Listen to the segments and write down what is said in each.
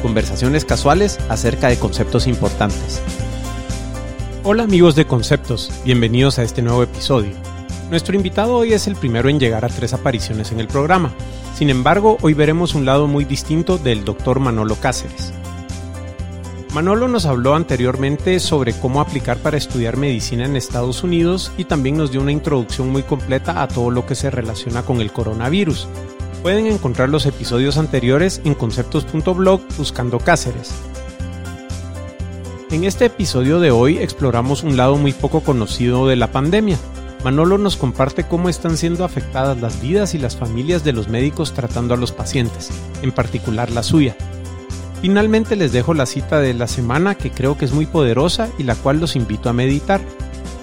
conversaciones casuales acerca de conceptos importantes. Hola amigos de Conceptos, bienvenidos a este nuevo episodio. Nuestro invitado hoy es el primero en llegar a tres apariciones en el programa. Sin embargo, hoy veremos un lado muy distinto del Dr. Manolo Cáceres. Manolo nos habló anteriormente sobre cómo aplicar para estudiar medicina en Estados Unidos y también nos dio una introducción muy completa a todo lo que se relaciona con el coronavirus, Pueden encontrar los episodios anteriores en conceptos.blog buscando Cáceres. En este episodio de hoy exploramos un lado muy poco conocido de la pandemia. Manolo nos comparte cómo están siendo afectadas las vidas y las familias de los médicos tratando a los pacientes, en particular la suya. Finalmente les dejo la cita de la semana que creo que es muy poderosa y la cual los invito a meditar.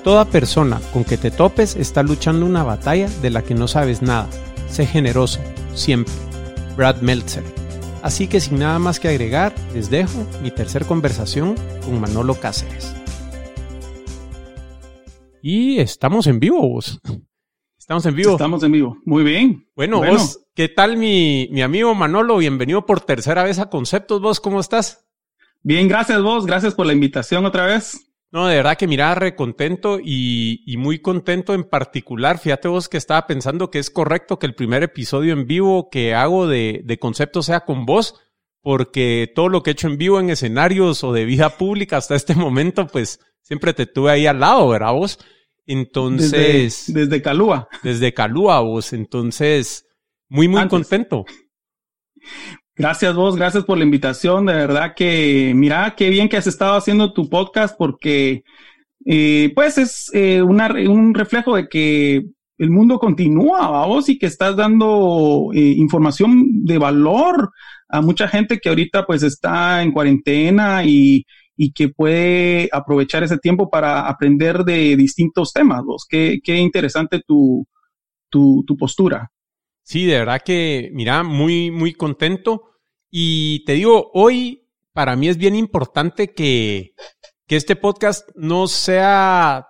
Toda persona con que te topes está luchando una batalla de la que no sabes nada. Sé generoso, siempre. Brad Meltzer. Así que sin nada más que agregar, les dejo mi tercer conversación con Manolo Cáceres. Y estamos en vivo, vos. Estamos en vivo. Estamos en vivo. Muy bien. Bueno, vos, ¿qué tal mi, mi amigo Manolo? Bienvenido por tercera vez a Conceptos. Vos, ¿cómo estás? Bien, gracias vos. Gracias por la invitación otra vez. No, de verdad que mira, recontento y, y muy contento en particular. Fíjate vos que estaba pensando que es correcto que el primer episodio en vivo que hago de, de concepto sea con vos, porque todo lo que he hecho en vivo en escenarios o de vida pública hasta este momento, pues siempre te tuve ahí al lado, ¿verdad vos? Entonces. Desde, desde Calúa. Desde Calúa, vos. Entonces, muy, muy contento. Gracias vos, gracias por la invitación. De verdad que, mira, qué bien que has estado haciendo tu podcast porque, eh, pues, es eh, un reflejo de que el mundo continúa, vos, y que estás dando eh, información de valor a mucha gente que ahorita, pues, está en cuarentena y, y que puede aprovechar ese tiempo para aprender de distintos temas, vos. Qué, qué interesante tu, tu, tu postura. Sí, de verdad que, mira, muy, muy contento. Y te digo, hoy para mí es bien importante que, que este podcast no sea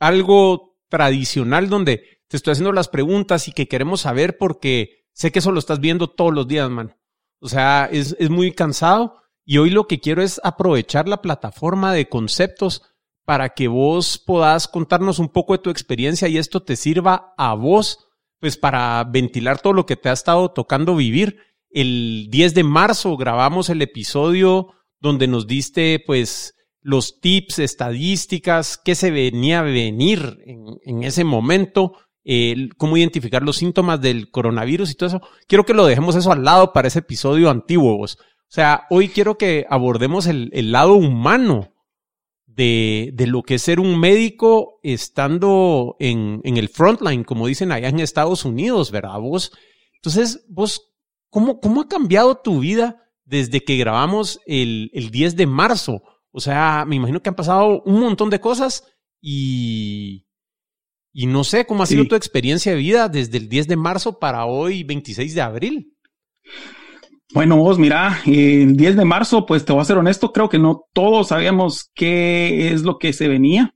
algo tradicional donde te estoy haciendo las preguntas y que queremos saber porque sé que eso lo estás viendo todos los días, man. O sea, es, es muy cansado y hoy lo que quiero es aprovechar la plataforma de conceptos para que vos puedas contarnos un poco de tu experiencia y esto te sirva a vos pues para ventilar todo lo que te ha estado tocando vivir. El 10 de marzo grabamos el episodio donde nos diste pues los tips, estadísticas, qué se venía a venir en, ese momento, cómo identificar los síntomas del coronavirus y todo eso. Quiero que lo dejemos eso al lado para ese episodio antiguo. Vos. O sea, hoy quiero que abordemos el lado humano de, de, lo que es ser un médico estando en, en, el frontline, como dicen allá en Estados Unidos, ¿verdad? Vos, entonces, vos, ¿cómo, cómo ha cambiado tu vida desde que grabamos el, el 10 de marzo? O sea, me imagino que han pasado un montón de cosas y, y no sé cómo ha sido sí. tu experiencia de vida desde el 10 de marzo para hoy, 26 de abril. Bueno, vos, mira, el 10 de marzo, pues te voy a ser honesto, creo que no todos sabíamos qué es lo que se venía.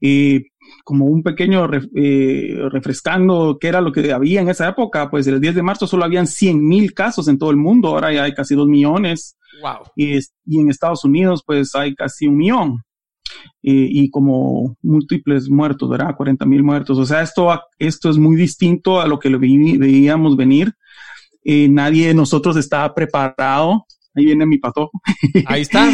Eh, como un pequeño eh, refrescando qué era lo que había en esa época, pues el 10 de marzo solo habían 100 mil casos en todo el mundo, ahora ya hay casi 2 millones. Wow. Y, y, en Estados Unidos, pues hay casi un millón. Y como múltiples muertos, ¿verdad? 40 mil muertos. O sea, esto, esto es muy distinto a lo que lo veíamos venir eh, nadie de nosotros estaba preparado. Ahí viene mi patojo. Ahí está.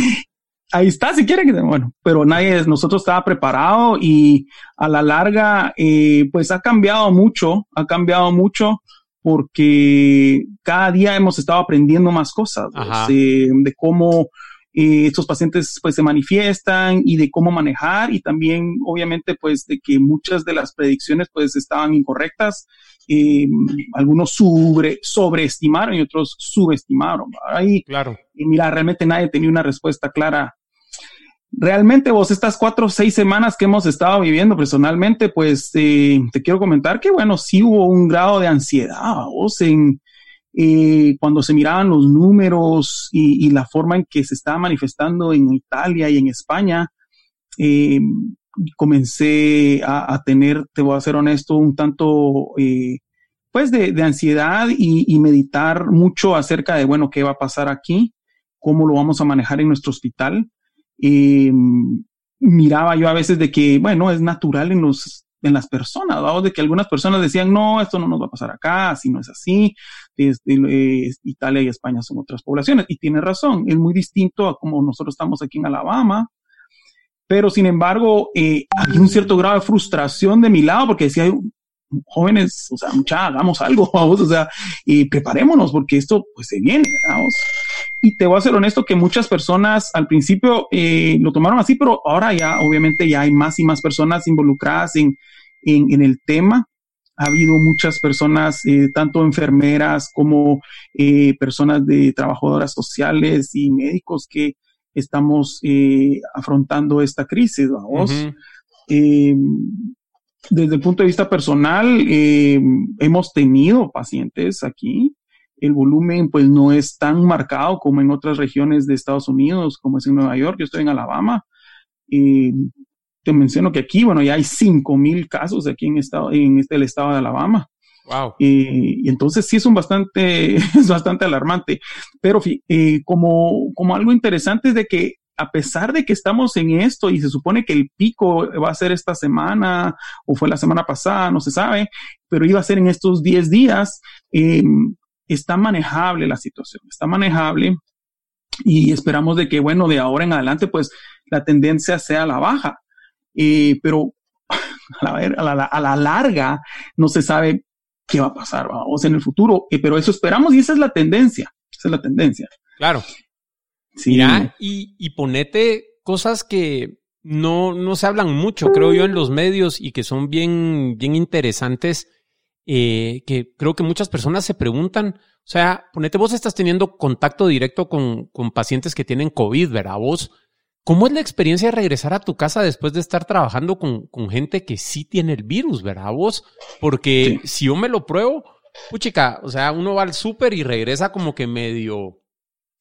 Ahí está, si quieren. Bueno, pero nadie de nosotros estaba preparado y a la larga, eh, pues ha cambiado mucho, ha cambiado mucho porque cada día hemos estado aprendiendo más cosas de, de, cómo eh, estos pacientes pues se manifiestan y de cómo manejar y también obviamente pues de que muchas de las predicciones pues estaban incorrectas. Eh, algunos sobre, sobreestimaron y otros subestimaron. Ahí, claro. Y mira, realmente nadie tenía una respuesta clara realmente vos estas cuatro o seis semanas que hemos estado viviendo personalmente, pues eh, te quiero comentar que bueno, sí hubo un grado de ansiedad, vos en eh, cuando se miraban los números y, la forma en que se estaba manifestando en Italia y en España, eh, comencé a, tener, te voy a ser honesto, un tanto pues de, ansiedad y, meditar mucho acerca de, bueno, qué va a pasar aquí, cómo lo vamos a manejar en nuestro hospital. Eh, miraba yo a veces de que, bueno, es natural en los en las personas, de que algunas personas decían, no, esto no nos va a pasar acá, así no es así, Italia y España son otras poblaciones, y tiene razón, es muy distinto a como nosotros estamos aquí en Alabama, pero sin embargo, eh, había un cierto grado de frustración de mi lado, porque decía, jóvenes, o sea, mucha, hagamos algo, vamos, o sea, y preparémonos, porque esto, pues, se viene, vamos. Y te voy a ser honesto que muchas personas al principio eh, lo tomaron así, pero ahora ya obviamente ya hay más y más personas involucradas en, en, el tema. Ha habido muchas personas, eh, tanto enfermeras como eh, personas de trabajadoras sociales y médicos que estamos afrontando esta crisis. ¿vamos? desde el punto de vista personal, hemos tenido pacientes aquí el volumen pues no es tan marcado como en otras regiones de Estados Unidos, como es en Nueva York, yo estoy en Alabama. Te menciono que aquí, bueno, ya hay 5 mil casos aquí en, estado, en este, el estado de Alabama. Wow. y entonces sí es un bastante, es bastante alarmante. Pero eh, como, como algo interesante es de que a pesar de que estamos en esto y se supone que el pico va a ser esta semana o fue la semana pasada, no se sabe, pero iba a ser en estos 10 días, eh, está manejable la situación, está manejable y esperamos de que, bueno, de ahora en adelante, pues la tendencia sea la baja. Eh, pero a la, a, la, larga no se sabe qué va a pasar, vamos, en el futuro, eh, pero eso esperamos y esa es la tendencia, esa es la tendencia. Claro. Sí. y, y ponete cosas que no, no se hablan mucho, creo yo, en los medios y que son bien, bien interesantes eh, que creo que muchas personas se preguntan, o sea, ponete, vos estás teniendo contacto directo con, con pacientes que tienen COVID, ¿verdad? Vos, ¿cómo es la experiencia de regresar a tu casa después de estar trabajando con, con gente que sí tiene el virus, ¿verdad? Vos, porque si yo me lo pruebo, puchica, o sea, uno va al súper y regresa como que medio,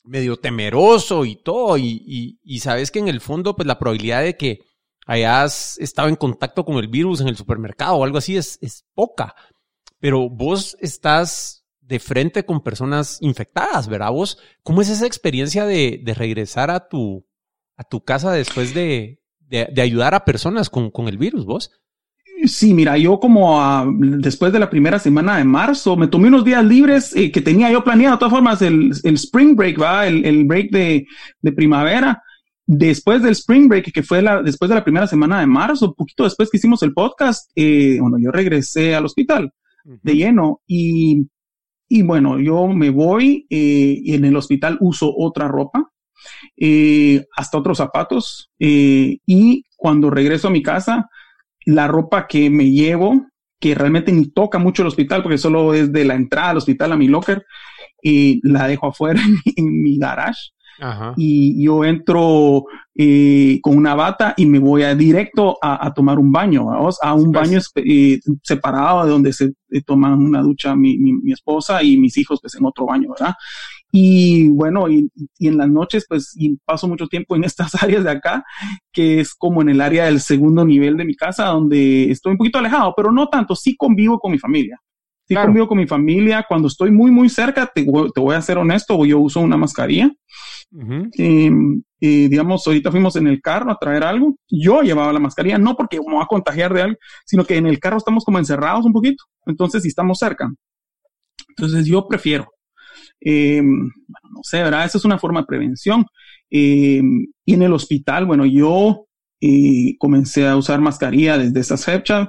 medio temeroso y todo, y, y, y sabes que en el fondo, pues la probabilidad de que hayas estado en contacto con el virus en el supermercado o algo así es, es poca pero vos estás de frente con personas infectadas, ¿verdad? Vos, ¿cómo es esa experiencia de, regresar a tu, a tu casa después de, ayudar a personas con, el virus, vos? Sí, mira, yo como después de la primera semana de marzo me tomé unos días libres eh, que tenía yo planeado, de todas formas, el, spring break, ¿va? El, break de, primavera. Después del spring break, que fue la, después de la primera semana de marzo, un poquito después que hicimos el podcast, eh, bueno, yo regresé al hospital de lleno. Y, y, bueno, yo me voy eh, y en el hospital uso otra ropa, eh, hasta otros zapatos. Eh, y cuando regreso a mi casa, la ropa que me llevo, que realmente ni toca mucho el hospital, porque solo es de la entrada al hospital a mi locker, y la dejo afuera en mi garage y yo entro eh, con una bata y me voy a directo a, tomar un baño, a un baño eh, separado de donde se eh, toman una ducha mi, mi, esposa y mis hijos pues en otro baño, ¿verdad? Y bueno, y, y, en las noches pues y paso mucho tiempo en estas áreas de acá, que es como en el área del segundo nivel de mi casa, donde estoy un poquito alejado, pero no tanto, sí convivo con mi familia. Sí convivo con mi familia. Cuando estoy muy, muy cerca, te, te voy a ser honesto, yo uso una mascarilla y, digamos, ahorita fuimos en el carro a traer algo. Yo llevaba la mascarilla, no porque me voy a contagiar de algo, sino que en el carro estamos como encerrados un poquito. Entonces, si estamos cerca. Entonces, yo prefiero. Em, bueno, no sé, ¿verdad? Esa es una forma de prevención. Em, y en el hospital, bueno, yo eh, comencé a usar mascarilla desde esa fecha.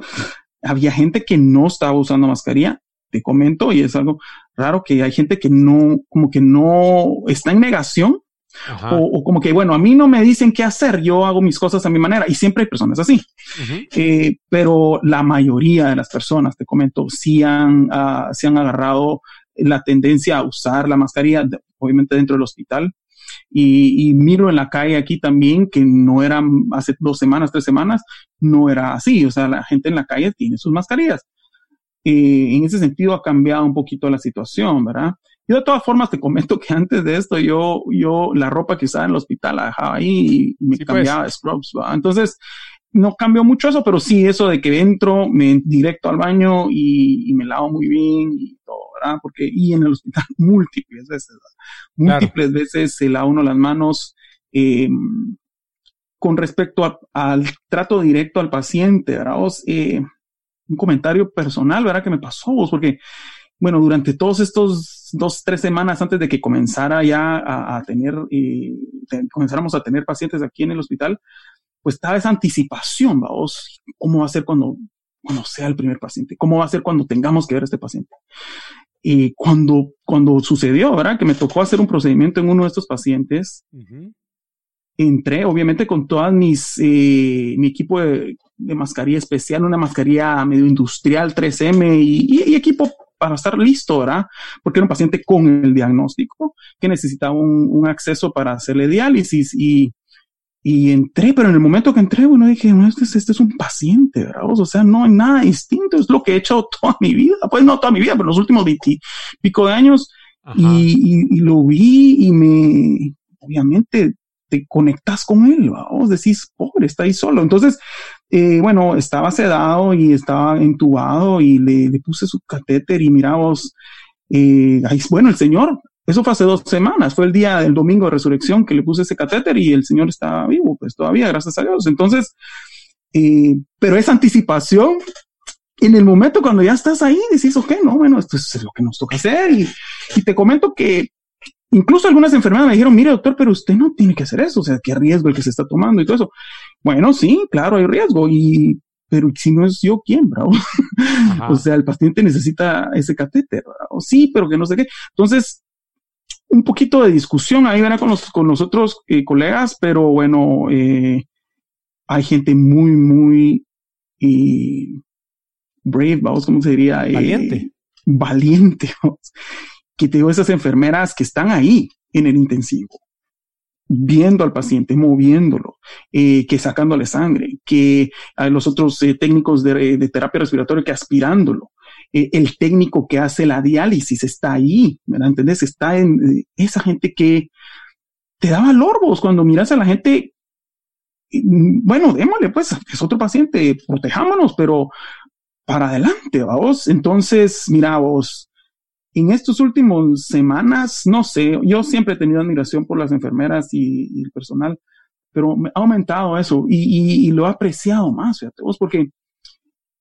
Había gente que no estaba usando mascarilla te comento, y es algo raro que hay gente que no, como que no está en negación O, como que, bueno, a mí no me dicen qué hacer, yo hago mis cosas a mi manera y siempre hay personas así. Eh, pero la mayoría de las personas, te comento, sí han, uh, han agarrado la tendencia a usar la mascarilla, obviamente dentro del hospital. Y, y, miro en la calle aquí también que no era hace dos semanas, tres semanas, no era así. O sea, la gente en la calle tiene sus mascarillas. Eh, en ese sentido ha cambiado un poquito la situación, ¿verdad? Yo de todas formas te comento que antes de esto yo, yo la ropa que usaba en el hospital la dejaba ahí y me pues. cambiaba de scrubs, ¿verdad? Entonces, no cambió mucho eso, pero sí eso de que entro, me directo al baño y, me lavo muy bien y todo, ¿verdad? Porque, y en el hospital múltiples veces, ¿verdad? múltiples veces se lava uno las manos, eh, con respecto al trato directo al paciente, ¿verdad? Eh, un comentario personal, ¿verdad? Que me pasó vos, porque, bueno, durante todos estos dos, tres semanas antes de que comenzara ya a, tener, eh, comenzáramos a tener pacientes aquí en el hospital, pues estaba esa anticipación, vamos, ¿cómo va a ser cuando, cuando sea el primer paciente? ¿Cómo va a ser cuando tengamos que ver a este paciente? Y cuando, cuando sucedió, ¿verdad? Que me tocó hacer un procedimiento en uno de estos pacientes, entré, obviamente, con todas mis, eh, mi equipo de, mascarilla especial, una mascarilla medio industrial 3M y, equipo para estar listo, ¿verdad? Porque era un paciente con el diagnóstico que necesitaba un, acceso para hacerle diálisis y, y entré, pero en el momento que entré, bueno, dije, este, este, es un paciente, ¿verdad? O sea, no hay nada distinto, es lo que he hecho toda mi vida, pues no toda mi vida, pero los últimos 20 pico de años y, y, lo vi y me, obviamente, te conectas con él, vamos, decís, pobre, está ahí solo. Entonces, eh, bueno, estaba sedado y estaba entubado y le, puse su catéter y mira vos, eh, bueno, el Señor, eso fue hace dos semanas, fue el día del domingo de resurrección que le puse ese catéter y el Señor está vivo, pues todavía, gracias a Dios. Entonces, eh, pero esa anticipación, en el momento cuando ya estás ahí, decís, ok, no, bueno, esto es lo que nos toca hacer. Y, y te comento que Incluso algunas enfermeras me dijeron, mire doctor, pero usted no tiene que hacer eso, o sea, qué riesgo el que se está tomando y todo eso. Bueno, sí, claro, hay riesgo, y, pero si no es yo, ¿quién, bravo? o sea, el paciente necesita ese catéter, o sí, pero que no sé qué. Entonces, un poquito de discusión ahí, ¿verdad? Con los, con los otros eh, colegas, pero bueno, eh, hay gente muy, muy eh, brave, vamos, ¿cómo se diría? Valiente. Valiente, vamos que te digo, esas enfermeras que están ahí en el intensivo, viendo al paciente, moviéndolo, que sacándole sangre, que hay los otros técnicos de, terapia respiratoria que aspirándolo, eh, el técnico que hace la diálisis está ahí, ¿me entendés? Está en esa gente que te da valor cuando miras a la gente. Bueno, démosle, pues, es otro paciente, protejámonos, pero para adelante, vamos. Entonces, mira vos, en estos últimos semanas, no sé, yo siempre he tenido admiración por las enfermeras y, el personal, pero ha aumentado eso y, lo he apreciado más, fíjate vos, porque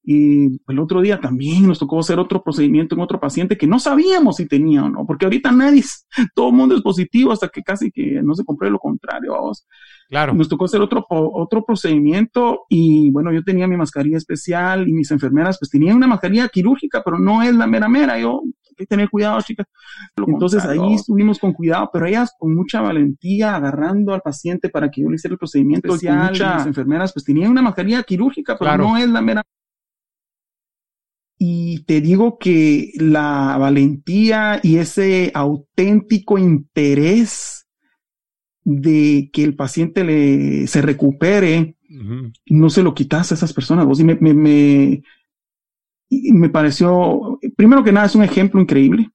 y el otro día también nos tocó hacer otro procedimiento en otro paciente que no sabíamos si tenía o no, porque ahorita nadie, todo el mundo es positivo hasta que casi que no se compruebe lo contrario. Vamos. Claro. Nos tocó hacer otro, otro procedimiento y bueno, yo tenía mi mascarilla especial y mis enfermeras pues tenían una mascarilla quirúrgica, pero no es la mera mera. Yo que tener cuidado, chicas. Entonces ahí estuvimos con cuidado, pero ellas con mucha valentía agarrando al paciente para que yo le hiciera el procedimiento especial. Muchas enfermeras pues tenían una mascarilla quirúrgica, pero no es la mera. Y te digo que la valentía y ese auténtico interés de que el paciente le, se recupere, no se lo quitas a esas personas. Vos, y me, me, me pareció, primero que nada, es un ejemplo increíble.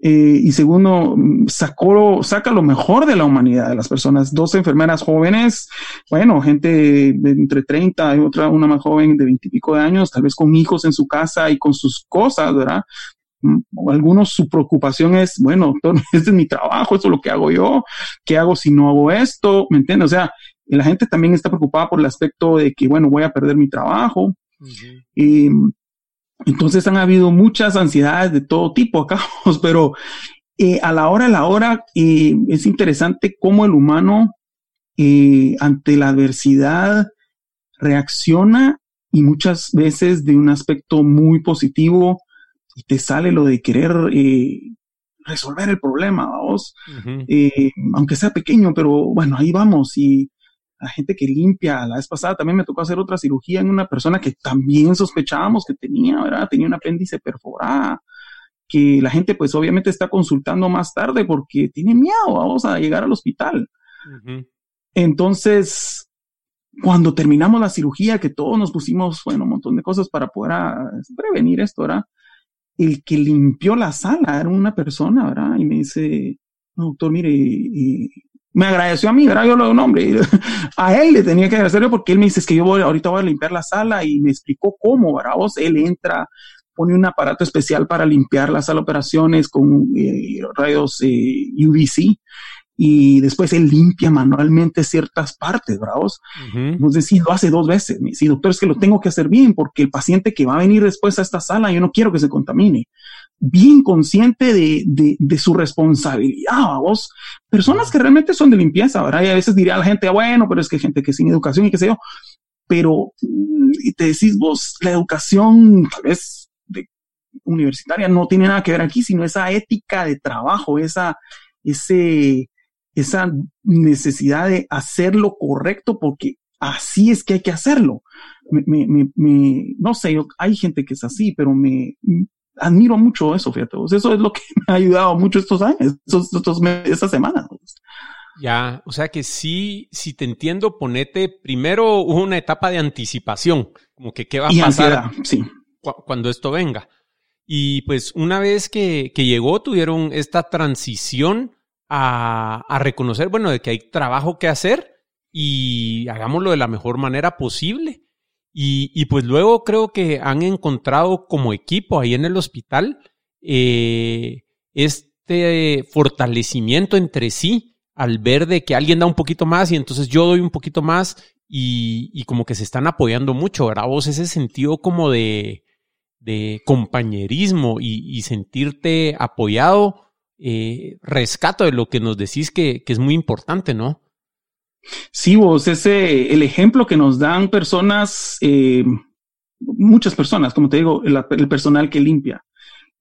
Eh, y segundo, sacó, saca lo mejor de la humanidad de las personas. Dos enfermeras jóvenes, bueno, gente de entre 30 y otra, una más joven de 20 y pico de años, tal vez con hijos en su casa y con sus cosas, ¿verdad? Mm, algunos su preocupación es, bueno, este es mi trabajo, esto es lo que hago yo, ¿qué hago si no hago esto? ¿Me entiendes? O sea, la gente también está preocupada por el aspecto de que, bueno, voy a perder mi trabajo. Y entonces han habido muchas ansiedades de todo tipo acá, pero eh, a la hora, a la hora, eh, es interesante cómo el humano eh, ante la adversidad reacciona y muchas veces de un aspecto muy positivo y te sale lo de querer resolver el problema, vamos, eh, aunque sea pequeño, pero bueno, ahí vamos y la gente que limpia, la vez pasada también me tocó hacer otra cirugía en una persona que también sospechábamos que tenía, ¿verdad? Tenía un apéndice perforada, que la gente pues obviamente está consultando más tarde porque tiene miedo, vamos a llegar al hospital. Entonces, cuando terminamos la cirugía, que todos nos pusimos, bueno, un montón de cosas para poder ah, prevenir esto, ¿verdad? El que limpió la sala era una persona, ¿verdad? Y me dice, doctor, mire, y, me agradeció a mí, ¿verdad? Yo lo nombre. A él le tenía que agradecerle porque él me dice, es que yo voy, ahorita voy a limpiar la sala y me explicó cómo, ¿verdad? Vos, él entra, pone un aparato especial para limpiar la sala de operaciones con eh, rayos eh, UVC y después él limpia manualmente ciertas partes, bravos. Entonces, sí, lo hace dos veces. Sí, doctor, es que lo tengo que hacer bien porque el paciente que va a venir después a esta sala, yo no quiero que se contamine. Bien consciente de, de, de su responsabilidad, vos. Personas que realmente son de limpieza, ¿verdad? Y a veces diría a la gente, ah, bueno, pero es que gente que sin educación y qué sé yo. Pero, mm, y te decís vos, la educación, tal vez de universitaria, no tiene nada que ver aquí, sino esa ética de trabajo, esa, ese, esa necesidad de hacer lo correcto porque así es que hay que hacerlo. Me, me, me, no sé, hay gente que es así, pero me admiro mucho eso, fíjate. Eso es lo que me ha ayudado mucho estos años, estos, estos, estas semanas. Ya, o sea que sí, si te entiendo, ponete primero una etapa de anticipación, como que qué va a pasar sí. cuando esto venga. Y pues una vez que, que llegó, tuvieron esta transición a, reconocer, bueno, de que hay trabajo que hacer y hagámoslo de la mejor manera posible. Y, pues luego creo que han encontrado como equipo ahí en el hospital eh, este fortalecimiento entre sí al ver de que alguien da un poquito más y entonces yo doy un poquito más y, como que se están apoyando mucho, ¿verdad? Vos ese sentido como de, de compañerismo y, y sentirte apoyado eh, rescato de lo que nos decís que, es muy importante, ¿no? Sí, vos, ese, el ejemplo que nos dan personas, eh, muchas personas, como te digo, el, personal que limpia,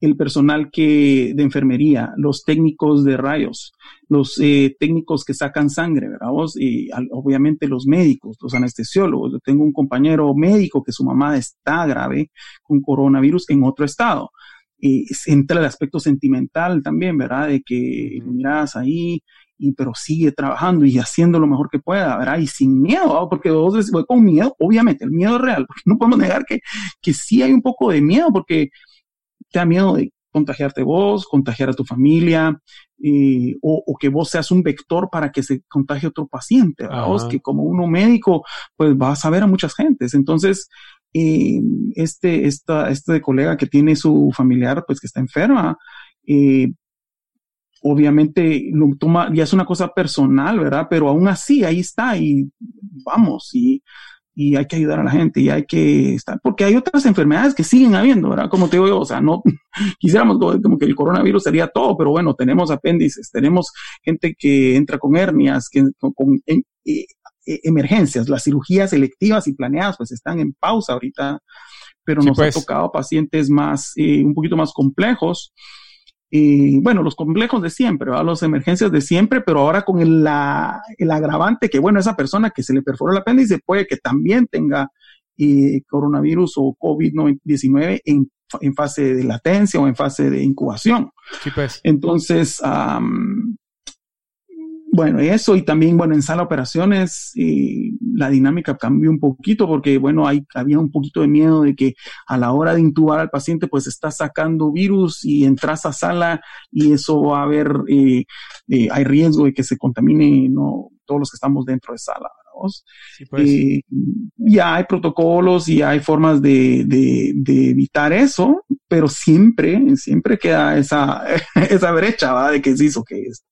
el personal que de enfermería, los técnicos de rayos, los eh, técnicos que sacan sangre, ¿verdad? Vos? Y obviamente los médicos, los anestesiólogos. Yo tengo un compañero médico que su mamá está grave con coronavirus en otro estado y entra el aspecto sentimental también, ¿verdad? De que miras ahí, y, pero sigue trabajando y haciendo lo mejor que pueda, ¿verdad? Y sin miedo, porque vos decís, voy con miedo, obviamente, el miedo es real, porque no podemos negar que, que sí hay un poco de miedo, porque te da miedo de contagiarte vos, contagiar a tu familia, eh, o, o, que vos seas un vector para que se contagie otro paciente, ¿verdad? Vos, que como uno médico, pues vas a ver a muchas gentes. Entonces, este, esta, este colega que tiene su familiar, pues que está enferma, obviamente lo toma, ya es una cosa personal, ¿verdad? Pero aún así, ahí está y vamos, y, y hay que ayudar a la gente y hay que estar, porque hay otras enfermedades que siguen habiendo, ¿verdad? Como te digo yo, o sea, no quisiéramos como que el coronavirus sería todo, pero bueno, tenemos apéndices, tenemos gente que entra con hernias, que con, eh, e, emergencias, las cirugías selectivas y planeadas pues están en pausa ahorita, pero nos ha pues. tocado pacientes más, eh, un poquito más complejos. y bueno, los complejos de siempre, ¿verdad? las emergencias de siempre, pero ahora con el, la, el agravante que, bueno, esa persona que se le perforó el apéndice puede que también tenga eh, coronavirus o COVID-19 en, en, fase de latencia o en fase de incubación. Pues. Entonces, bueno, eso y también, bueno, en sala de operaciones la dinámica cambió un poquito porque, bueno, hay, había un poquito de miedo de que a la hora de intubar al paciente, pues está sacando virus y entras a sala y eso va a haber, eh, eh, hay riesgo de que se contamine no, todos los que estamos dentro de sala. pues. eh, ya hay protocolos y hay formas de, de, de, evitar eso, pero siempre, siempre queda esa, esa brecha ¿va? de que se hizo que es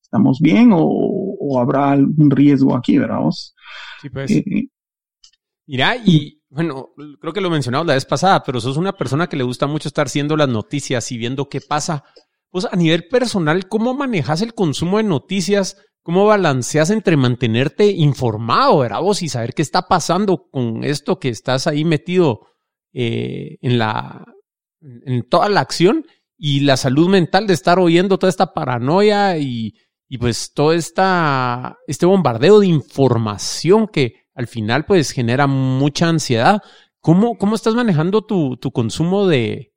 estamos bien o, habrá algún riesgo aquí, ¿verdad? Sí, pues. Eh, Mira, y bueno, creo que lo mencionamos la vez pasada, pero sos una persona que le gusta mucho estar haciendo las noticias y viendo qué pasa. Pues a nivel personal, ¿cómo manejas el consumo de noticias? ¿Cómo balanceas entre mantenerte informado, ¿verdad? Vos y saber qué está pasando con esto que estás ahí metido eh, en la en toda la acción y la salud mental de estar oyendo toda esta paranoia y, y pues todo esta, este bombardeo de información que al final pues genera mucha ansiedad. ¿Cómo, cómo estás manejando tu, tu consumo de,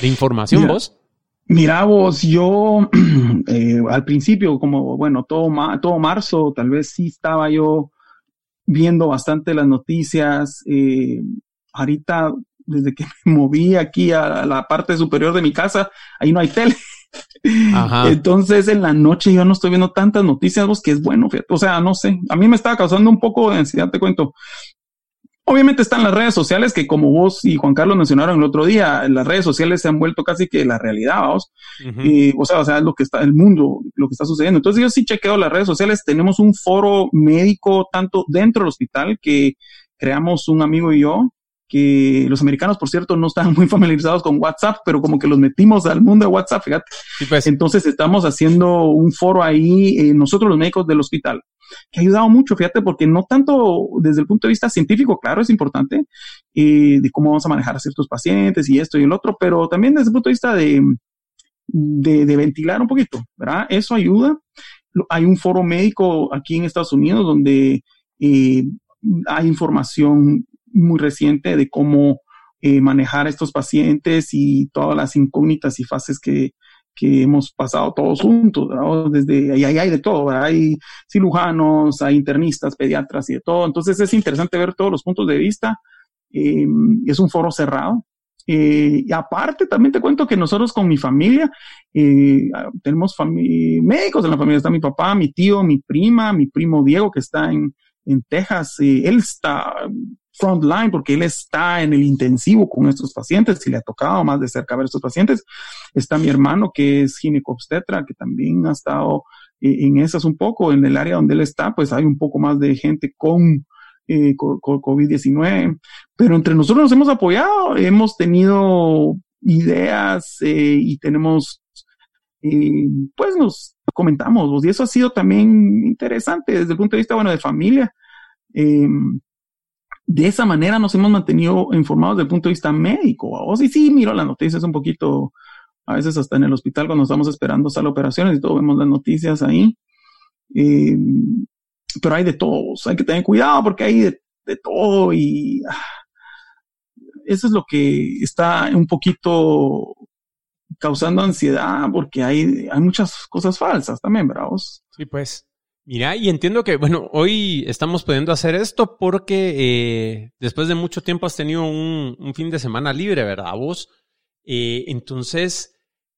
de información vos? Mira vos, yo eh, al principio, como bueno, todo, todo marzo, tal vez sí estaba yo viendo bastante las noticias. Eh, ahorita, desde que me moví aquí a la parte superior de mi casa, ahí no hay tele. Entonces en la noche yo no estoy viendo tantas noticias, vos que es bueno, o sea, no sé, a mí me estaba causando un poco de ansiedad, te cuento. Obviamente están las redes sociales que como vos y Juan Carlos mencionaron el otro día, las redes sociales se han vuelto casi que la realidad, vamos. y, o sea, o sea, es lo que está el mundo, lo que está sucediendo. Entonces yo sí chequeo las redes sociales, tenemos un foro médico tanto dentro del hospital que creamos un amigo y yo, que los americanos, por cierto, no están muy familiarizados con WhatsApp, pero como que los metimos al mundo de WhatsApp, fíjate. Pues. Entonces estamos haciendo un foro ahí, eh, nosotros los médicos del hospital que ha ayudado mucho, fíjate, porque no tanto desde el punto de vista científico, claro, es importante, eh, de cómo vamos a manejar a ciertos pacientes y esto y el otro, pero también desde el punto de vista de, de, ventilar un poquito, ¿verdad? Eso ayuda. Hay un foro médico aquí en Estados Unidos donde eh, hay información muy reciente de cómo eh, manejar a estos pacientes y todas las incógnitas y fases que, que hemos pasado todos juntos, desde ahí, hay de todo, hay cirujanos, hay internistas, pediatras y de todo, entonces es interesante ver todos los puntos de vista, eh, es un foro cerrado. Eh, y aparte, también te cuento que nosotros con mi familia, eh, tenemos médicos en la familia, está mi papá, mi tío, mi prima, mi primo Diego que está en, en Texas, él está frontline porque él está en el intensivo con estos pacientes y le ha tocado más de cerca ver estos pacientes. Está mi hermano que es ginecobstetra, que también ha estado eh, en esas un poco, en el área donde él está, pues hay un poco más de gente con, eh, COVID-19, pero entre nosotros nos hemos apoyado, hemos tenido ideas eh, y tenemos, pues nos comentamos, y eso ha sido también interesante desde el punto de vista, bueno, de familia. De esa manera nos hemos mantenido informados desde el punto de vista médico. O sí, sí, miro las noticias un poquito, a veces hasta en el hospital cuando estamos esperando sala operaciones y todo, vemos las noticias ahí. Eh, pero hay de todos, hay que tener cuidado porque hay de, todo y ah, eso es lo que está un poquito causando ansiedad porque hay, hay muchas cosas falsas también, bravos. Sí, pues. Mira, y entiendo que, bueno, hoy estamos pudiendo hacer esto porque eh, después de mucho tiempo has tenido un, fin de semana libre, ¿verdad? Vos. Eh, entonces,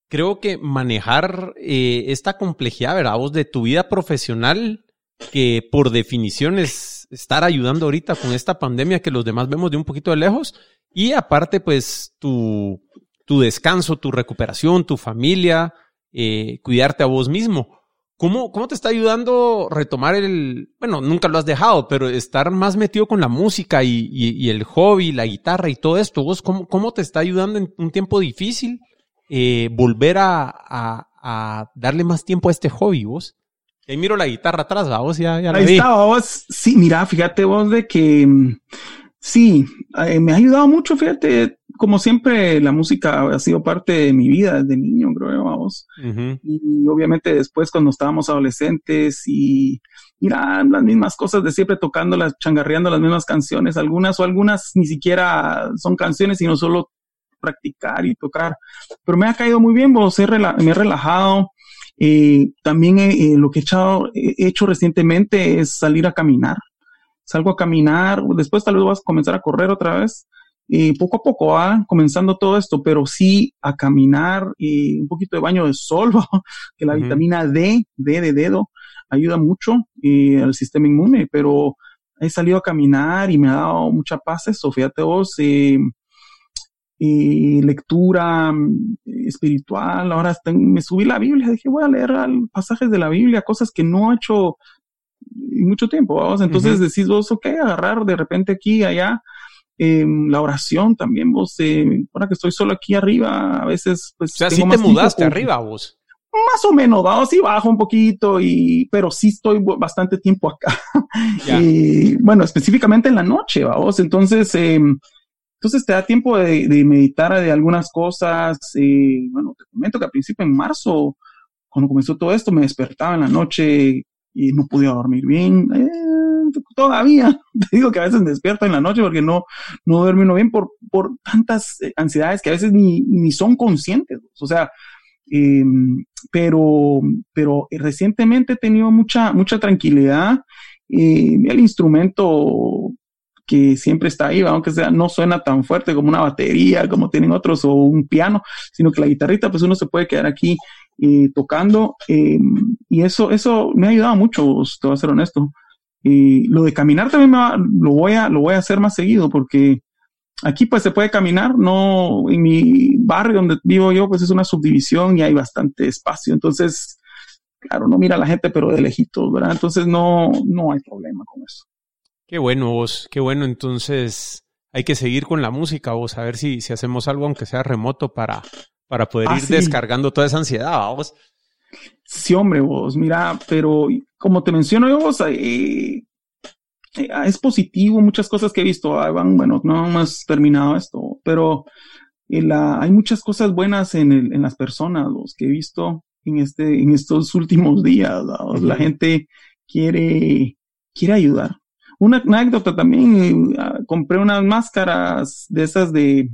creo que manejar eh, esta complejidad, ¿verdad? Vos de tu vida profesional, que por definición es estar ayudando ahorita con esta pandemia que los demás vemos de un poquito de lejos, y aparte, pues, tu, tu descanso, tu recuperación, tu familia, cuidarte a vos mismo. ¿Cómo, ¿Cómo te está ayudando retomar el, bueno, nunca lo has dejado, pero estar más metido con la música y, y, el hobby, la guitarra y todo esto? ¿Vos cómo, cómo te está ayudando en un tiempo difícil eh, volver a, a, a, darle más tiempo a este hobby, vos? Ahí miro la guitarra atrás, vos ya, ya la Ahí está, vos. Sí, mira, fíjate vos de que sí, eh, me ha ayudado mucho, fíjate, como siempre, la música ha sido parte de mi vida desde niño, creo, vamos. Y obviamente después cuando estábamos adolescentes y mira, las mismas cosas de siempre tocando, las changarreando las mismas canciones, algunas o algunas ni siquiera son canciones, sino solo practicar y tocar. Pero me ha caído muy bien, vos, me he relajado. Eh, también eh, lo que he, echado, he hecho recientemente es salir a caminar. Salgo a caminar, después tal vez vas a comenzar a correr otra vez y poco a poco va comenzando todo esto, pero sí a caminar y un poquito de baño de sol, que la vitamina D, D de dedo, ayuda mucho y al sistema inmune, pero he salido a caminar y me ha dado mucha paz eso, fíjate vos, y lectura mm, espiritual, ahora me subí la Biblia, dije voy a leer pasajes de la Biblia, cosas que no he hecho mucho tiempo, vamos, entonces decís vos, ok, agarrar de repente aquí, allá, Em, la oración también, vos, eh, ahora que estoy solo aquí arriba, a veces, pues. O sea, sí te mudaste arriba, vos. Más o menos, ¿no? sí bajo un poquito, y, pero sí estoy bastante tiempo acá. y, bueno, específicamente en la noche, vamos. Entonces, em, Entonces te da tiempo de, meditar de algunas cosas. Eh, bueno, te comento que al principio en marzo, cuando comenzó todo esto, me despertaba en la noche y no podía dormir bien. Eh, todavía te digo que a veces despierto en la noche porque no, no duermo bien por, por tantas eh, ansiedades que a veces ni, ni son conscientes. O sea, em, pero, pero recientemente he tenido mucha, mucha tranquilidad. el instrumento que siempre está ahí, aunque sea, no suena tan fuerte como una batería, como tienen otros, o un piano, sino que la guitarrita, pues uno se puede quedar aquí eh, tocando, eh, y eso, eso me ha ayudado mucho, te voy a ser honesto. Y lo de caminar también lo voy a, lo voy a hacer más seguido, porque aquí pues se puede caminar, no, en mi barrio donde vivo yo, pues es una subdivisión y hay bastante espacio, entonces, claro, no mira a la gente, pero de lejitos, ¿verdad? Entonces no, no hay problema con eso. Qué bueno vos, qué bueno. Entonces hay que seguir con la música vos, a ver si, si hacemos algo aunque sea remoto para, para poder ah, ir descargando toda esa ansiedad, vos. Sí, hombre, vos, mira, pero como te menciono yo, vos, eh, eh, es positivo muchas cosas que he visto. Ah, bueno, no hemos terminado esto, pero eh, hay muchas cosas buenas en, en las personas, los que he visto en, este, en estos últimos días. La gente quiere, quiere ayudar. Una anécdota también, ah, compré unas máscaras de esas de,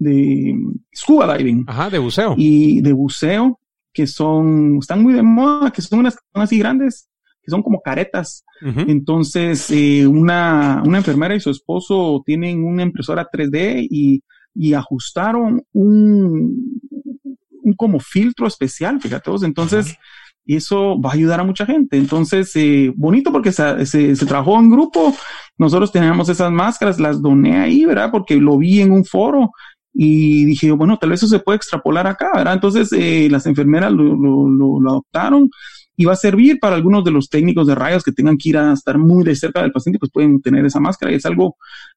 de scuba diving. Ajá, de buceo. Y de buceo, que son, están muy de moda, que son unas así grandes, que son como caretas. Entonces, eh, una, una enfermera y su esposo tienen una impresora 3D y, y ajustaron un, un como filtro especial, fíjate vos. Entonces, y eso va a ayudar a mucha gente. Entonces, eh, bonito porque se, se, trabajó en grupo. Nosotros teníamos esas máscaras, las doné ahí, ¿verdad? Porque lo vi en un foro y dije, bueno, tal vez eso se puede extrapolar acá, ¿verdad? Entonces, eh, las enfermeras lo, lo, lo, adoptaron y va a servir para algunos de los técnicos de rayos que tengan que ir a estar muy de cerca del paciente, pues pueden tener esa máscara y es algo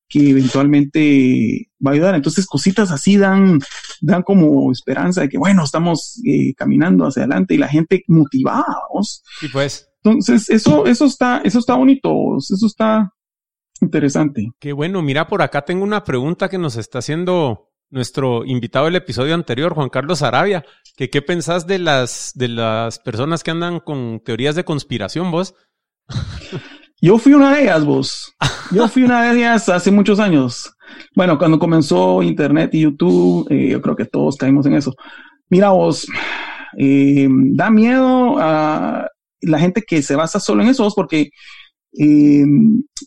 que eventualmente va a ayudar. Entonces, cositas así dan, dan como esperanza de que, bueno, estamos eh, caminando hacia adelante y la gente motivada, Sí, pues. Entonces, eso, eso está, eso está bonito, eso está interesante. Qué bueno, mira, por acá tengo una pregunta que nos está haciendo nuestro invitado del episodio anterior, Juan Carlos Arabia, que qué pensás de las, de las personas que andan con teorías de conspiración, vos. Yo fui una de ellas, vos. Yo fui una de ellas hace muchos años. Bueno, cuando comenzó Internet y YouTube, eh, yo creo que todos caímos en eso. Mira vos, eh, da miedo a la gente que se basa solo en eso, vos, porque eh,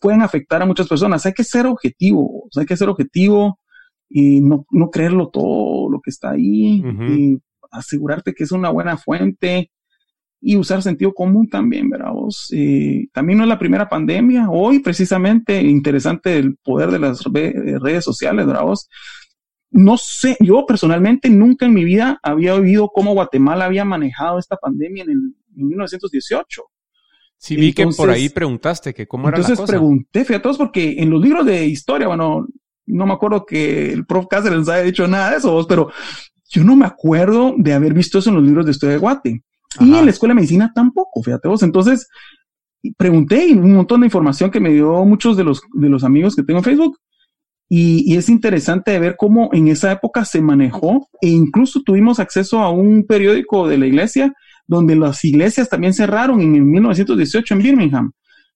pueden afectar a muchas personas. Hay que ser objetivo, hay que ser objetivo y no, no creerlo todo lo que está ahí, y asegurarte que es una buena fuente y usar sentido común también, ¿verdad? Eh, también no es la primera pandemia. Hoy, precisamente, interesante el poder de las redes sociales, ¿verdad? No sé, yo personalmente nunca en mi vida había oído cómo Guatemala había manejado esta pandemia en, el, 1918. Sí, vi que por ahí preguntaste que cómo era la cosa. Entonces pregunté, fíjate, todos porque en los libros de historia, bueno, no me acuerdo que el prof Cáceres les haya dicho nada de eso, pero yo no me acuerdo de haber visto eso en los libros de historia de Guate. Y en la escuela de medicina tampoco, fíjate vos. Entonces, pregunté y un montón de información que me dio muchos de los, de los amigos que tengo en Facebook. Y, es interesante ver cómo en esa época se manejó e incluso tuvimos acceso a un periódico de la iglesia donde las iglesias también cerraron en 1918 en Birmingham.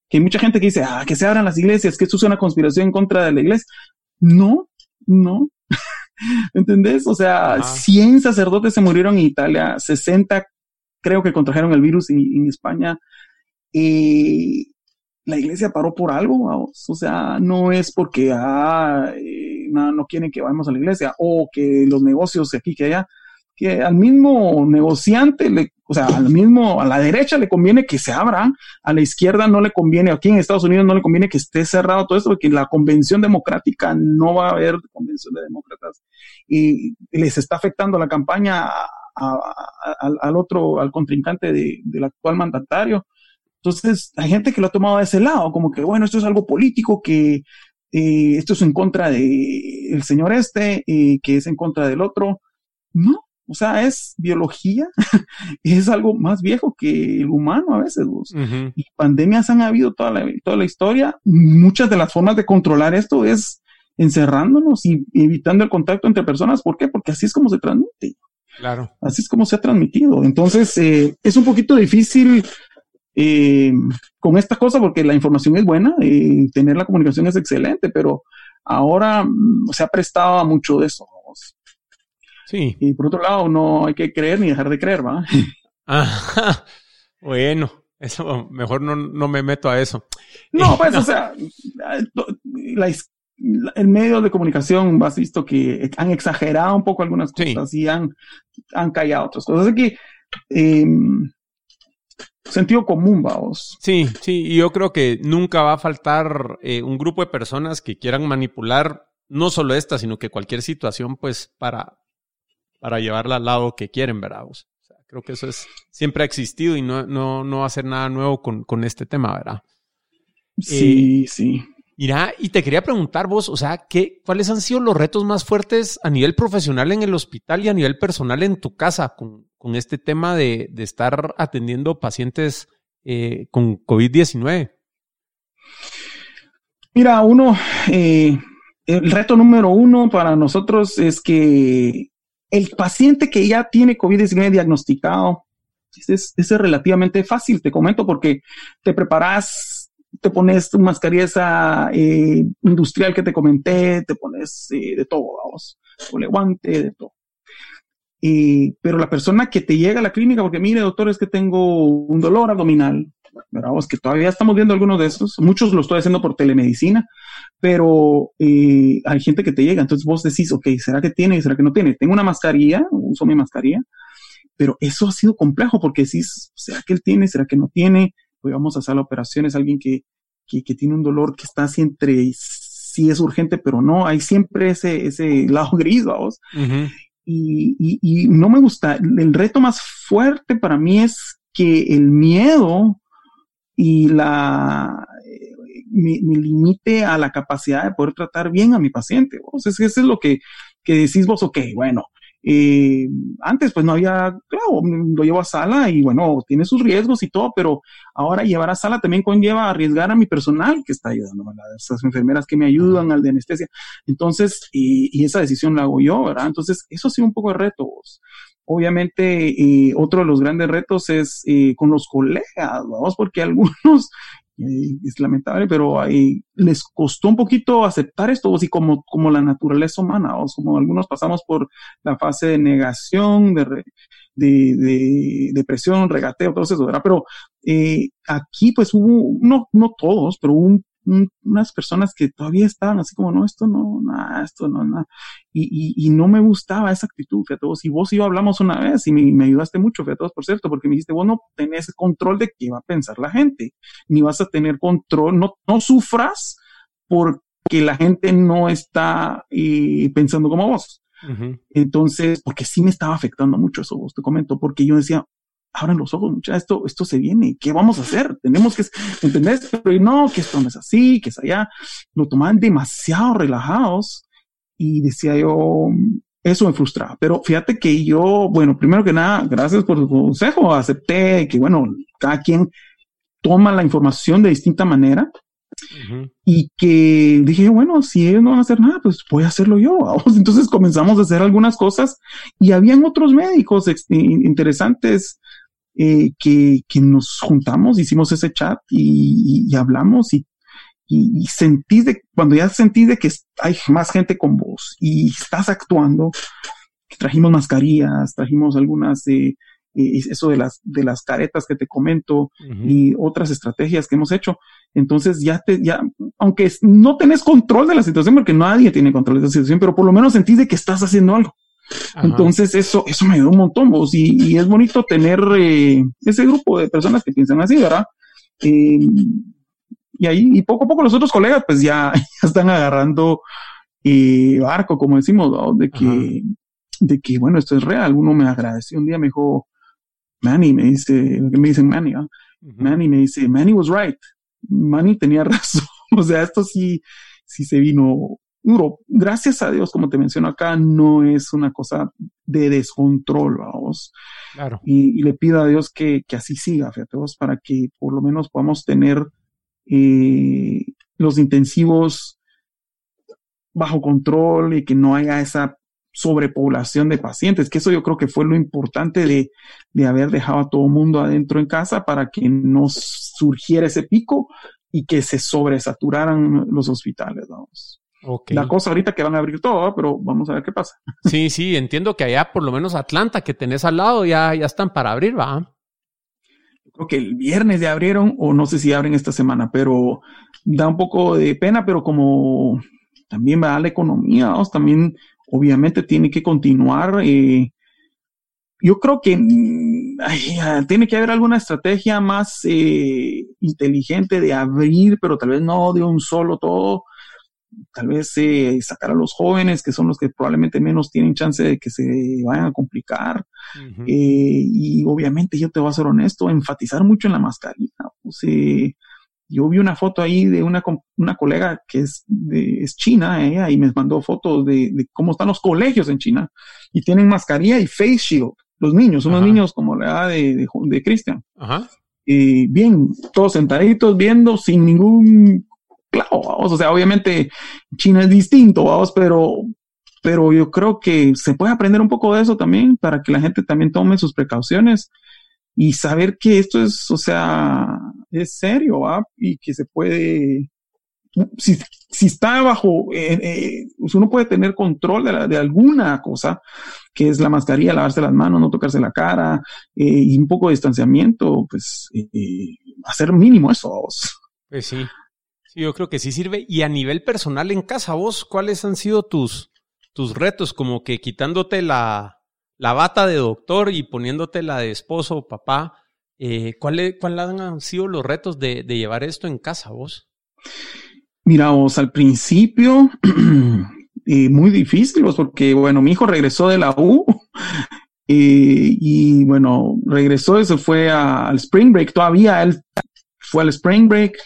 Que hay mucha gente que dice, ah, que se abran las iglesias, que esto es una conspiración en contra de la iglesia. No, no. ¿Entendés? O sea, 100 sacerdotes se murieron en Italia, 60 creo que contrajeron el virus en, España. y la iglesia paró por algo, o sea, no es porque ah, eh, no, quieren que vayamos a la iglesia o que los negocios aquí que allá, que al mismo negociante, le, o sea, al mismo, a la derecha le conviene que se abra, a la izquierda no le conviene, aquí en Estados Unidos no le conviene que esté cerrado todo esto, porque la convención democrática no va a haber convención de demócratas y les está afectando la campaña al otro, al contrincante del actual mandatario. Entonces, hay gente que lo ha tomado de ese lado, como que, bueno, esto es algo político, que eh, esto es en contra del el señor este, eh, que es en contra del otro. No, o sea, es biología, es algo más viejo que el humano a veces. Y pandemias han habido toda la, toda la historia. Muchas de las formas de controlar esto es encerrándonos y evitando el contacto entre personas. ¿Por qué? Porque así es como se transmite. Claro. Así es como se ha transmitido. Entonces, eh, es un poquito difícil eh, con esta cosa porque la información es buena y tener la comunicación es excelente, pero ahora mm, se ha prestado a mucho de eso. Sí. Y por otro lado, no hay que creer ni dejar de creer, ¿va? Bueno, eso mejor no, no, me meto a eso. No, pues, o sea, el medio de comunicación, has visto que han exagerado un poco algunas cosas y han, han callado otras cosas. Así que, em, sentido común, vamos. Sí, sí, y yo creo que nunca va a faltar eh, un grupo de personas que quieran manipular no solo esta, sino que cualquier situación, pues, para, para llevarla al lado que quieren, ¿verdad? Creo que eso es, siempre ha existido y no, no, no va a ser nada nuevo con, con este tema, ¿verdad? Sí, eh, sí. Mira, y te quería preguntar vos, o sea, ¿qué, ¿cuáles han sido los retos más fuertes a nivel profesional en el hospital y a nivel personal en tu casa con, con este tema de, de, estar atendiendo pacientes eh, con COVID-19? Mira, uno, eh, el reto número uno para nosotros es que el paciente que ya tiene COVID-19 diagnosticado, es, es, relativamente fácil, te comento, porque te preparas, te pones tu mascarilla eh, industrial que te comenté, te pones eh, de todo, vamos, le guante, de todo. pero la persona que te llega a la clínica, porque mire, doctor, es que tengo un dolor abdominal, ¿verdad? que todavía estamos viendo algunos de esos, muchos lo estoy haciendo por telemedicina, pero eh, hay gente que te llega, entonces vos decís, ok, ¿será que tiene? ¿Será que no tiene? Tengo una mascarilla, uso mi mascarilla, pero eso ha sido complejo porque decís, ¿será que él tiene? ¿Será que no tiene? Pues vamos a hacer la operación, es alguien que, que, que, tiene un dolor que está así entre sí es urgente, pero no, hay siempre ese, ese lado gris, vamos. y, y, y no me gusta, el reto más fuerte para mí es que el miedo y la me, limite a la capacidad de poder tratar bien a mi paciente. O sea, eso es lo que, que decís vos, ok, bueno, eh, antes pues no había, claro, lo llevo a sala y bueno, tiene sus riesgos y todo, pero ahora llevar a sala también conlleva arriesgar a mi personal que está ayudando, a esas enfermeras que me ayudan al de anestesia. Entonces, y, y, esa decisión la hago yo, ¿verdad? Entonces, eso ha sido un poco de reto. Obviamente, eh, otro de los grandes retos es eh, con los colegas, vamos, porque algunos, eh, es lamentable, pero les costó un poquito aceptar esto, así como, como la naturaleza humana, o como algunos pasamos por la fase de negación, de, de, de depresión, regateo, todo eso, ¿verdad? Pero aquí, pues hubo, no, no todos, pero hubo un unas personas que todavía estaban así como, no, esto no, nada, esto no, nada. Y, y, no me gustaba esa actitud, fíjate vos. Y vos y yo hablamos una vez y me, ayudaste mucho, fíjate vos, por cierto, porque me dijiste, vos no tenés control de qué va a pensar la gente, ni vas a tener control, no, no sufras porque la gente no está eh, pensando como vos. Entonces, porque sí me estaba afectando mucho eso, vos te comento, porque yo decía, abran los ojos, muchachos, esto, esto se viene, ¿qué vamos a hacer? Tenemos que, ¿entendés? Pero no, que esto no es así, que es allá. Lo tomaban demasiado relajados y decía yo, eso me frustraba. Pero fíjate que yo, bueno, primero que nada, gracias por tu consejo, acepté que, bueno, cada quien toma la información de distinta manera. Y que dije, bueno, si ellos no van a hacer nada, pues voy a hacerlo yo. Entonces comenzamos a hacer algunas cosas y habían otros médicos interesantes eh, que, que, nos juntamos, hicimos ese chat y, y, hablamos y, y, sentís de, cuando ya sentís de que hay más gente con vos y estás actuando, trajimos mascarillas, trajimos algunas de, eh, eso de las, de las caretas que te comento y otras estrategias que hemos hecho. Entonces ya te, ya, aunque no tenés control de la situación, porque nadie tiene control de la situación, pero por lo menos sentís de que estás haciendo algo. Entonces eso, eso me ayudó un montón, vos, y, es bonito tener eh, ese grupo de personas que piensan así, ¿verdad? Eh, y ahí, y poco a poco los otros colegas pues ya, están agarrando eh, barco, como decimos, de que, de que, bueno, esto es real. Uno me agradeció un día, me dijo, Manny, me dice, me dicen Manny, Manny me dice, Manny was right. Manny tenía razón. o sea, esto sí, sí se vino duro. Gracias a Dios, como te menciono acá, no es una cosa de descontrol, vamos. Claro. Y, le pido a Dios que, que así siga, fíjate vos, para que por lo menos podamos tener eh, los intensivos bajo control y que no haya esa sobrepoblación de pacientes, que eso yo creo que fue lo importante de, de haber dejado a todo mundo adentro en casa para que no surgiera ese pico y que se sobresaturaran los hospitales, La cosa ahorita que van a abrir todo, pero vamos a ver qué pasa. Sí, sí, entiendo que allá por lo menos Atlanta que tenés al lado ya, ya están para abrir, ¿va? Creo que el viernes ya abrieron o no sé si abren esta semana, pero da un poco de pena, pero como también va a la economía, también obviamente tiene que continuar. Eh, yo creo que mm, tiene que haber alguna estrategia más eh, inteligente de abrir, pero tal vez no de un solo todo. Tal vez eh, sacar a los jóvenes, que son los que probablemente menos tienen chance de que se vayan a complicar. y obviamente, yo te voy a ser honesto, enfatizar mucho en la mascarilla. Pues, yo vi una foto ahí de una, una colega que es, de, es china, ella, y me mandó fotos de, de, cómo están los colegios en China. Y tienen mascarilla y face shield. Los niños, unos niños como la edad de, de, de Cristian. Y bien, todos sentaditos viendo sin ningún clavo, vamos. O sea, obviamente China es distinto, vamos, pero, pero yo creo que se puede aprender un poco de eso también para que la gente también tome sus precauciones y saber que esto es, o sea, es serio, ¿ah? y que se puede, si, está bajo, eh, eh, uno puede tener control de, alguna cosa, que es la mascarilla, lavarse las manos, no tocarse la cara, eh, y un poco de distanciamiento, pues hacer mínimo eso. Pues sí, yo creo que sí sirve. Y a nivel personal en casa, vos, ¿cuáles han sido tus, tus retos? Como que quitándote la, la bata de doctor y poniéndote la de esposo o papá, eh, ¿cuáles cuál han sido los retos de, llevar esto en casa vos? Mira, vos al principio eh, muy difícil, vos, porque bueno, mi hijo regresó de la U eh, y bueno, regresó y se fue al Spring Break, todavía él fue al Spring Break,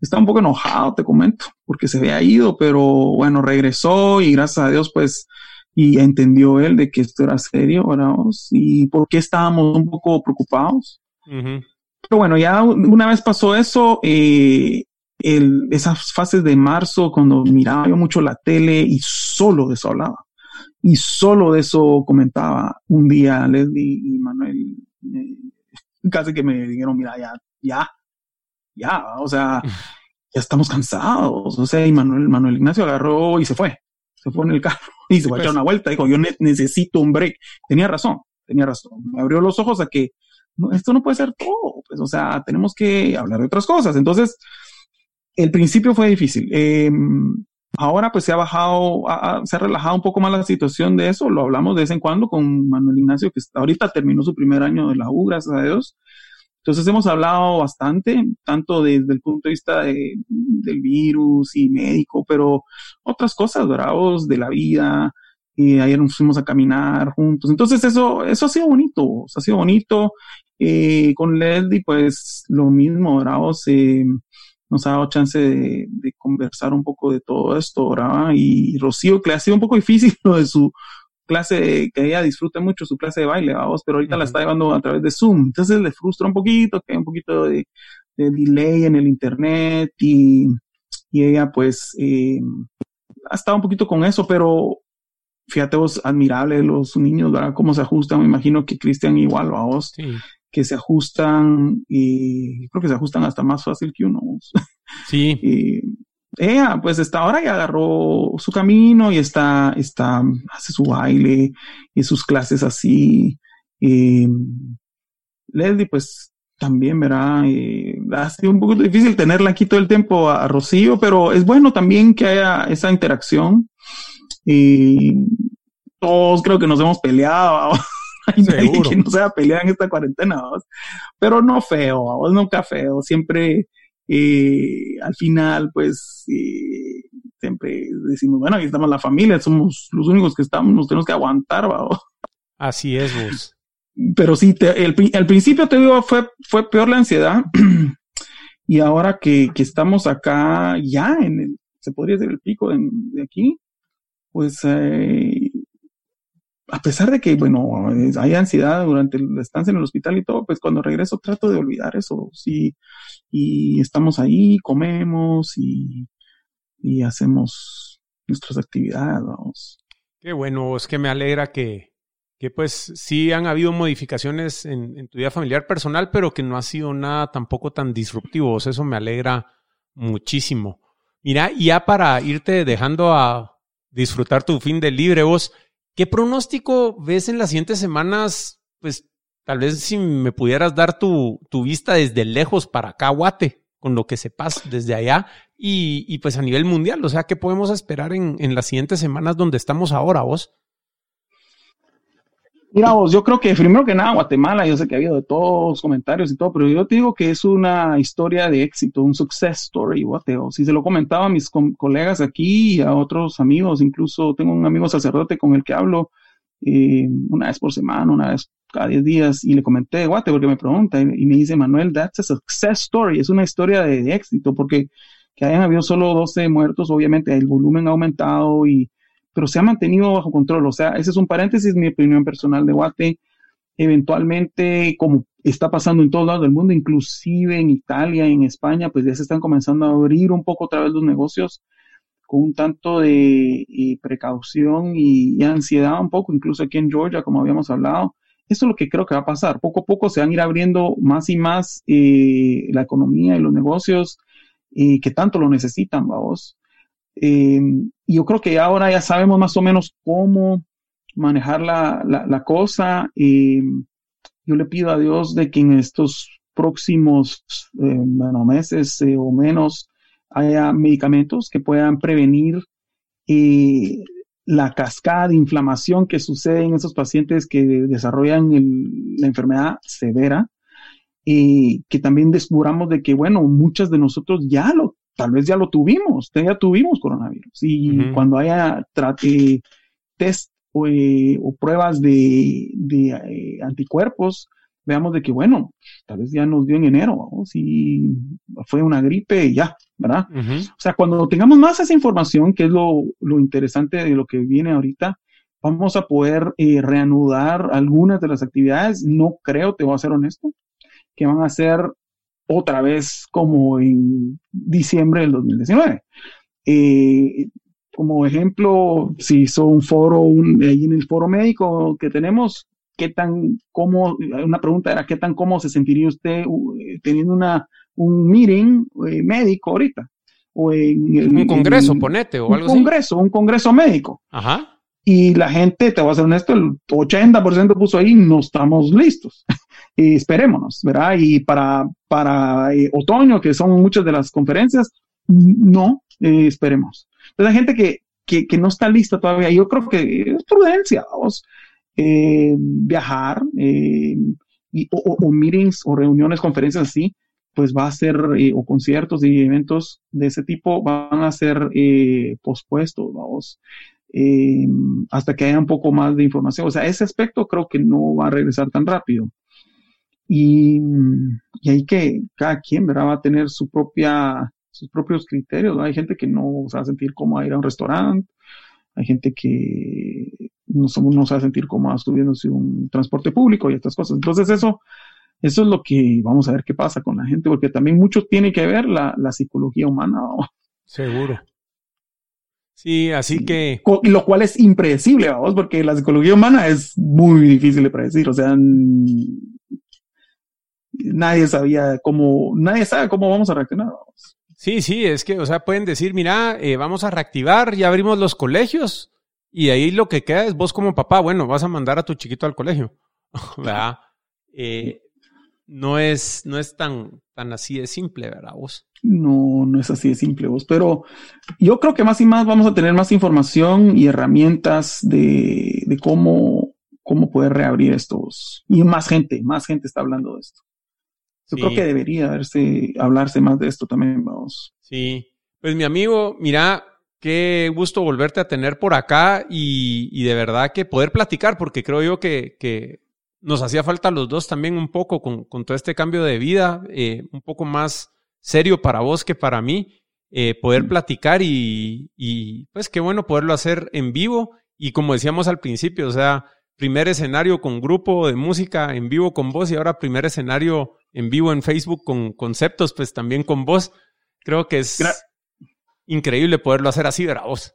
estaba un poco enojado, te comento, porque se había ido, pero bueno, regresó y gracias a Dios pues y entendió él de que esto era serio, ¿verdad? Y por qué estábamos un poco preocupados. Pero bueno, ya una vez pasó eso, eh, el, esas fases de marzo, cuando miraba yo mucho la tele y solo de eso hablaba. Y solo de eso comentaba. Un día Leslie y Manuel casi que me dijeron, mira, ya, ya, ya, o sea, ya estamos cansados. O sea, y Manuel, Manuel Ignacio agarró y se fue se fue en el carro y se fue a echar pues. una vuelta. Dijo, yo necesito un break. Tenía razón, tenía razón. Me abrió los ojos a que esto no puede ser todo. Pues, o sea, tenemos que hablar de otras cosas. Entonces, el principio fue difícil. Em, ahora pues se ha bajado, se ha relajado un poco más la situación de eso. Lo hablamos de vez en cuando con Manuel Ignacio, que ahorita terminó su primer año de la U, gracias a Dios. Entonces hemos hablado bastante, tanto desde el punto de vista del virus y médico, pero otras cosas, bravos de la vida. Ayer nos fuimos a caminar juntos. Entonces eso, eso ha sido bonito, ha sido bonito. Eh, con Leslie, pues lo mismo, bravos. Eh, nos ha dado chance de, conversar un poco de todo esto, ¿verdad? Y Rocío, que le ha sido un poco difícil lo de su clase, que ella disfruta mucho su clase de baile, vamos, pero ahorita la está llevando a través de Zoom. Entonces le frustra un poquito, que hay un poquito de, delay en el internet y, y ella pues eh, ha estado un poquito con eso, pero fíjate vos, admirable los niños, ¿verdad? Cómo se ajustan, me imagino que Cristian igual, vos, sí. que se ajustan y creo que se ajustan hasta más fácil que uno. Sí. y, ella pues está ahora ya agarró su camino y está, está, hace su baile y sus clases así. Eh, Leslie pues también, ¿verdad? Eh, ha sido un poco difícil tenerla aquí todo el tiempo a, Rocío, pero es bueno también que haya esa interacción. Y todos creo que nos hemos peleado. Hay que no se haya peleado en esta cuarentena, pero no feo, nunca feo. Siempre y al final, pues, siempre decimos, bueno, aquí estamos la familia, somos los únicos que estamos, nos tenemos que aguantar, ¿va? Así es, vos. Pero sí, te, el, al principio te digo, fue, fue peor la ansiedad. y ahora que, que, estamos acá, ya en el, se podría decir el pico de, de aquí, pues eh, a pesar de que, bueno, hay ansiedad durante la estancia en el hospital y todo, pues cuando regreso trato de olvidar eso, sí, y estamos ahí, comemos y, y hacemos nuestras actividades, vamos. Qué bueno, es que me alegra que, que pues sí han habido modificaciones en, tu vida familiar personal, pero que no ha sido nada tampoco tan disruptivo. Eso me alegra muchísimo. Mira, ya para irte dejando a disfrutar tu fin de libre, vos, ¿qué pronóstico ves en las siguientes semanas? Pues tal vez si me pudieras dar tu, tu vista desde lejos para acá, Guate, con lo que sepas desde allá y, y pues a nivel mundial. O sea, ¿qué podemos esperar en, en las siguientes semanas donde estamos ahora, vos? Mira vos, yo creo que primero que nada Guatemala, yo sé que ha habido de todos comentarios y todo, pero yo te digo que es una historia de éxito, un success story, Guateo. Si se lo comentaba a mis colegas aquí a otros amigos, incluso tengo un amigo sacerdote con el que hablo eh, una vez por semana, una vez cada 10 días, y le comenté, Guate, porque me pregunta, y, me dice, Manuel, that's a success story, es una historia de, de éxito, porque que hayan habido solo 12 muertos, obviamente el volumen ha aumentado y pero se ha mantenido bajo control. O sea, ese es un paréntesis, mi opinión personal de Guate. Eventualmente, como está pasando en todos lados del mundo, inclusive en Italia, en España, pues ya se están comenzando a abrir un poco otra vez los negocios con un tanto de eh, precaución y, ansiedad un poco, incluso aquí en Georgia, como habíamos hablado. Eso es lo que creo que va a pasar. Poco a poco se van a ir abriendo más y más eh, la economía y los negocios eh, que tanto lo necesitan, vamos. Eh, y yo creo que ahora ya sabemos más o menos cómo manejar la, la, cosa. Eh, yo le pido a Dios de que en estos próximos eh, meses o menos haya medicamentos que puedan prevenir la cascada de inflamación que sucede en esos pacientes que desarrollan la enfermedad severa. y que también descubramos de que, bueno, muchas de nosotros ya lo tal vez ya lo tuvimos, ya tuvimos coronavirus. Y cuando haya trate, test eh, o, pruebas de, eh, anticuerpos, veamos de que, bueno, tal vez ya nos dio en enero, vamos, y fue una gripe y ya, ¿verdad? O sea, cuando tengamos más esa información, que es lo, interesante de lo que viene ahorita, vamos a poder eh, reanudar algunas de las actividades. No creo, te voy a ser honesto, que van a ser otra vez como en diciembre del 2019. Eh, como ejemplo, se hizo un foro, ahí en el foro médico que tenemos, ¿qué tan cómo, una pregunta era, ¿qué tan cómodo se sentiría usted uh, teniendo una, un meeting eh, médico ahorita? O en, un congreso, ponete, o algo así. Un congreso, un congreso médico. Ajá. Y la gente, te voy a ser honesto, el 80% puso ahí, no estamos listos. Y esperémonos, ¿verdad? Y para, para eh, otoño, que son muchas de las conferencias, no, eh, esperemos. Entonces, hay gente que, que, no está lista todavía. Yo creo que es prudencia, vamos. Eh, viajar, y, o, o, meetings o reuniones, conferencias así, pues va a ser, o conciertos y eventos de ese tipo van a ser pospuestos, vamos. Eh, hasta que haya un poco más de información. O sea, ese aspecto creo que no va a regresar tan rápido. Y, y ahí que cada quien ¿verdad? va a tener su propia, sus propios criterios. Hay gente que no se va a sentir como ir a un restaurante, hay gente que no, somos, no se va a sentir como subiéndose un transporte público y estas cosas. Entonces eso, eso es lo que vamos a ver qué pasa con la gente, porque también mucho tiene que ver la, la psicología humana. Seguro. Sí, así que... Lo cual es impredecible, vamos, porque la psicología humana es muy difícil de predecir, o sea, nadie sabía cómo, nadie sabe cómo vamos a reaccionar. Sí, sí, es que, o sea, pueden decir, mira, eh, vamos a reactivar, ya abrimos los colegios, y ahí lo que queda es vos como papá, bueno, vas a mandar a tu chiquito al colegio, ¿verdad? Eh, no es, no es tan, tan así de simple, ¿verdad vos? No, no es así de simple vos, pero yo creo que más y más vamos a tener más información y herramientas de, de cómo, cómo poder reabrir estos. Y más gente, más gente está hablando de esto. Yo creo que debería verse, hablarse más de esto también, vamos. Sí, pues mi amigo, mira, qué gusto volverte a tener por acá y, y de verdad que poder platicar, porque creo yo que, que nos hacía falta los dos también un poco con, con todo este cambio de vida, eh, un poco más serio para vos que para mí, eh, poder mm. platicar y, y, pues qué bueno poderlo hacer en vivo y como decíamos al principio, o sea, primer escenario con grupo de música en vivo con vos y ahora primer escenario en vivo en Facebook con conceptos, pues también con vos. Creo que es increíble poderlo hacer así, ¿verdad vos?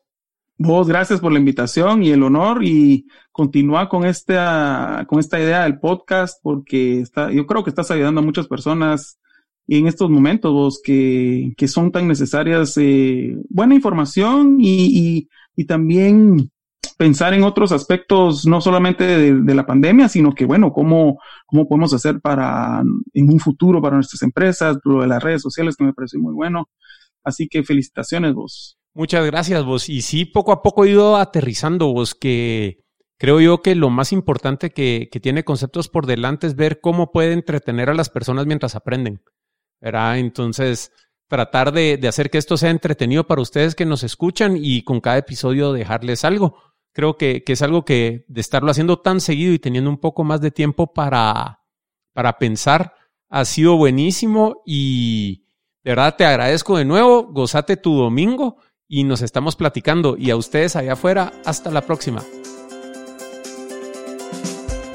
Vos, gracias por la invitación y el honor y continúa con esta, con esta idea del podcast porque está, yo creo que estás ayudando a muchas personas en estos momentos vos que, que son tan necesarias eh, buena información y, y, también pensar en otros aspectos, no solamente de, la pandemia, sino que, bueno, cómo, cómo podemos hacer para, en un futuro para nuestras empresas, lo de las redes sociales, que me parece muy bueno. Así que felicitaciones vos. Muchas gracias vos. Y sí, poco a poco he ido aterrizando vos que creo yo que lo más importante que, que tiene conceptos por delante es ver cómo puede entretener a las personas mientras aprenden. ¿verdad? Entonces, tratar de, de, hacer que esto sea entretenido para ustedes que nos escuchan y con cada episodio dejarles algo. Creo que, que es algo que de estarlo haciendo tan seguido y teniendo un poco más de tiempo para, para pensar ha sido buenísimo y de verdad te agradezco de nuevo, gozate tu domingo y nos estamos platicando y a ustedes allá afuera, hasta la próxima.